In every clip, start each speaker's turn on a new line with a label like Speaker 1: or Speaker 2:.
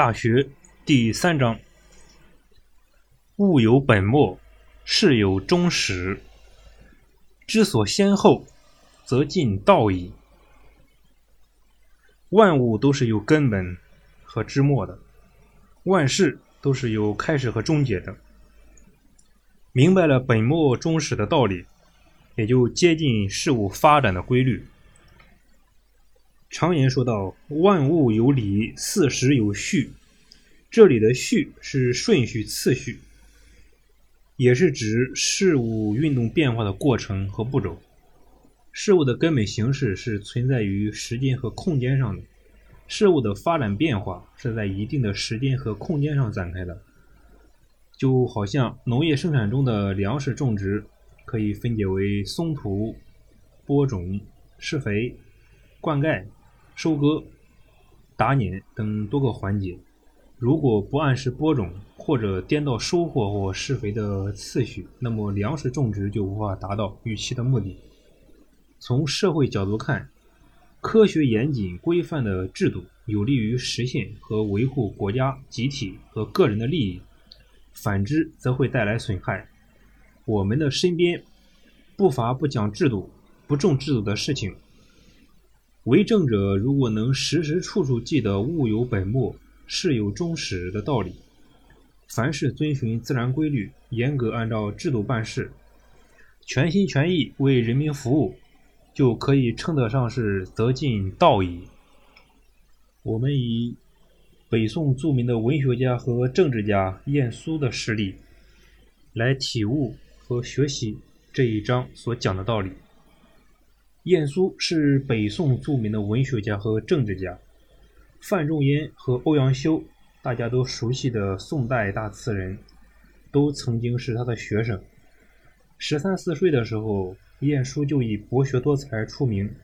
Speaker 1: 大学第三章：物有本末，事有终始。知所先后，则近道矣。万物都是有根本和之末的，万事都是有开始和终结的。明白了本末终始的道理，也就接近事物发展的规律。常言说道：“万物有理，四时有序。”这里的“序”是顺序、次序，也是指事物运动变化的过程和步骤。事物的根本形式是存在于时间和空间上的，事物的发展变化是在一定的时间和空间上展开的。就好像农业生产中的粮食种植，可以分解为松土、播种、施肥、灌溉。收割、打碾等多个环节，如果不按时播种，或者颠倒收获或施肥的次序，那么粮食种植就无法达到预期的目的。从社会角度看，科学严谨规范的制度有利于实现和维护国家、集体和个人的利益；反之，则会带来损害。我们的身边不乏不讲制度、不重制度的事情。为政者如果能时时处处记得物有本末，事有终始的道理，凡事遵循自然规律，严格按照制度办事，全心全意为人民服务，就可以称得上是得尽道矣。我们以北宋著名的文学家和政治家晏殊的事例，来体悟和学习这一章所讲的道理。晏殊是北宋著名的文学家和政治家，范仲淹和欧阳修，大家都熟悉的宋代大词人，都曾经是他的学生。十三四岁的时候，晏殊就以博学多才出名，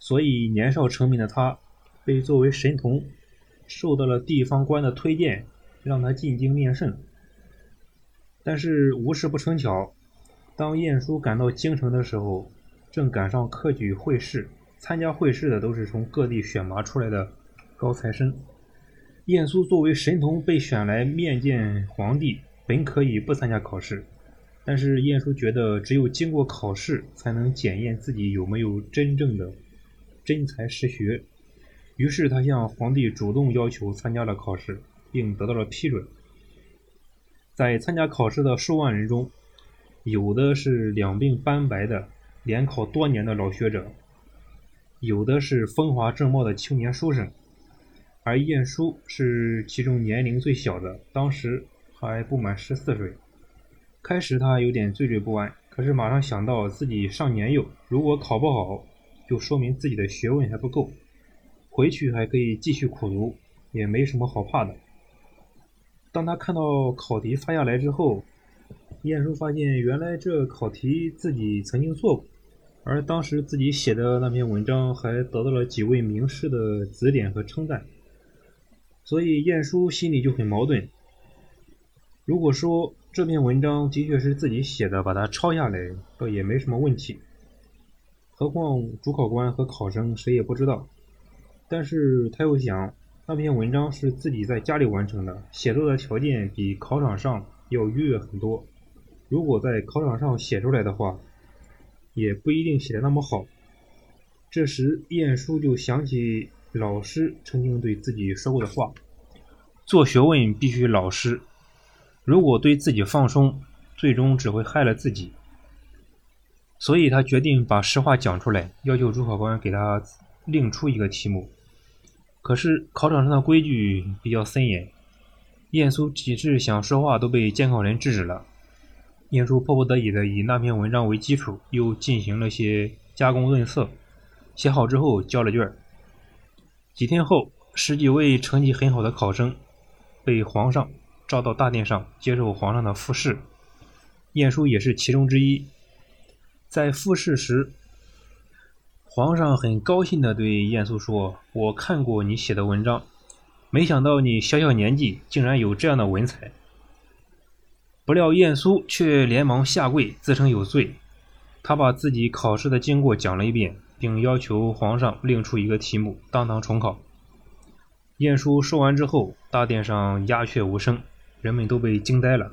Speaker 1: 所以年少成名的他，被作为神童，受到了地方官的推荐，让他进京面圣。但是无事不成巧，当晏殊赶到京城的时候，正赶上科举会试，参加会试的都是从各地选拔出来的高材生。晏殊作为神童被选来面见皇帝，本可以不参加考试，但是晏殊觉得只有经过考试，才能检验自己有没有真正的真才实学。于是他向皇帝主动要求参加了考试，并得到了批准。在参加考试的数万人中，有的是两鬓斑白的。联考多年的老学者，有的是风华正茂的青年书生，而晏殊是其中年龄最小的，当时还不满十四岁。开始他有点惴惴不安，可是马上想到自己上年幼，如果考不好，就说明自己的学问还不够，回去还可以继续苦读，也没什么好怕的。当他看到考题发下来之后，晏殊发现原来这考题自己曾经做过。而当时自己写的那篇文章还得到了几位名师的指点和称赞，所以晏殊心里就很矛盾。如果说这篇文章的确是自己写的，把它抄下来倒也没什么问题。何况主考官和考生谁也不知道。但是他又想，那篇文章是自己在家里完成的，写作的条件比考场上要优越很多。如果在考场上写出来的话，也不一定写的那么好。这时，晏殊就想起老师曾经对自己说过的话：“做学问必须老实，如果对自己放松，最终只会害了自己。”所以他决定把实话讲出来，要求主考官给他另出一个题目。可是考场上的规矩比较森严，晏殊几次想说话都被监考人制止了。晏殊迫不得已的以那篇文章为基础，又进行了些加工润色，写好之后交了卷。几天后，十几位成绩很好的考生被皇上召到大殿上接受皇上的复试，晏殊也是其中之一。在复试时，皇上很高兴地对晏殊说：“我看过你写的文章，没想到你小小年纪竟然有这样的文采。”不料晏殊却连忙下跪，自称有罪。他把自己考试的经过讲了一遍，并要求皇上另出一个题目，当堂重考。晏殊说完之后，大殿上鸦雀无声，人们都被惊呆了，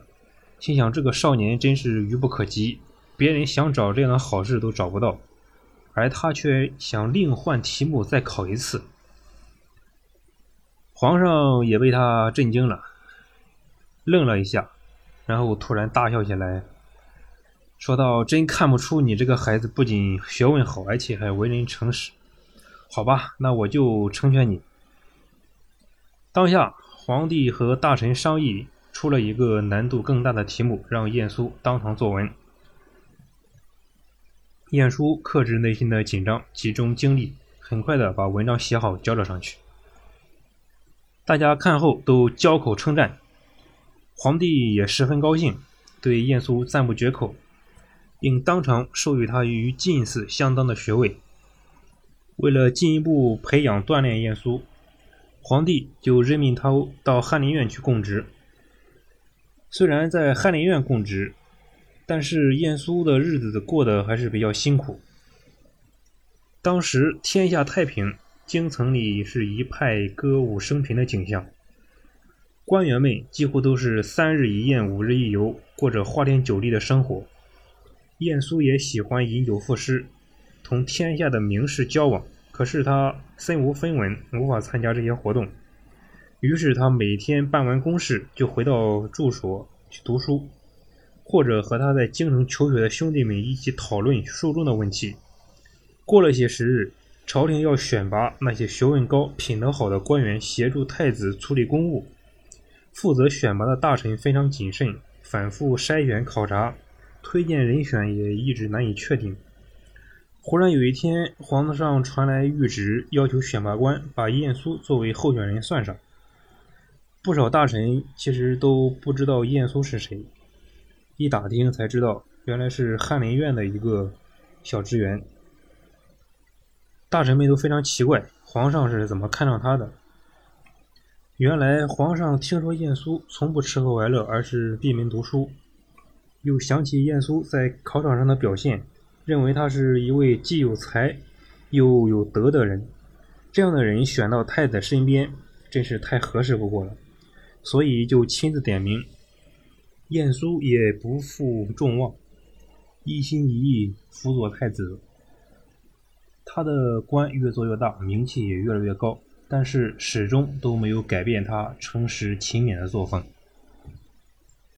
Speaker 1: 心想这个少年真是愚不可及，别人想找这样的好事都找不到，而他却想另换题目再考一次。皇上也被他震惊了，愣了一下，然后突然大笑起来，说道：“真看不出你这个孩子不仅学问好，而且还为人诚实。好吧，那我就成全你。”当下，皇帝和大臣商议出了一个难度更大的题目，让晏殊当场作文。晏殊克制内心的紧张，集中精力，很快的把文章写好，交了上去。大家看后都交口称赞，皇帝也十分高兴，对晏殊赞不绝口，并当场授予他与进士相当的学位。为了进一步培养锻炼晏殊，皇帝就任命他到翰林院去供职。虽然在翰林院供职，但是晏殊的日子过得还是比较辛苦。当时天下太平。京城里是一派歌舞升平的景象，官员们几乎都是三日一宴、五日一游，过着花天酒地的生活。晏殊也喜欢饮酒赋诗，同天下的名士交往。可是他身无分文，无法参加这些活动。于是他每天办完公事，就回到住所去读书，或者和他在京城求学的兄弟们一起讨论书中的问题。过了些时日。朝廷要选拔那些学问高、品德好的官员协助太子处理公务，负责选拔的大臣非常谨慎，反复筛选考察，推荐人选也一直难以确定。忽然有一天，皇子上传来谕旨，要求选拔官把晏殊作为候选人算上。不少大臣其实都不知道晏殊是谁，一打听才知道，原来是翰林院的一个小职员。大臣们都非常奇怪，皇上是怎么看上他的？原来皇上听说晏殊从不吃喝玩乐，而是闭门读书，又想起晏殊在考场上的表现，认为他是一位既有才又有德的人，这样的人选到太子身边，真是太合适不过了，所以就亲自点名。晏殊也不负众望，一心一意辅佐太子。他的官越做越大，名气也越来越高，但是始终都没有改变他诚实勤勉的作风。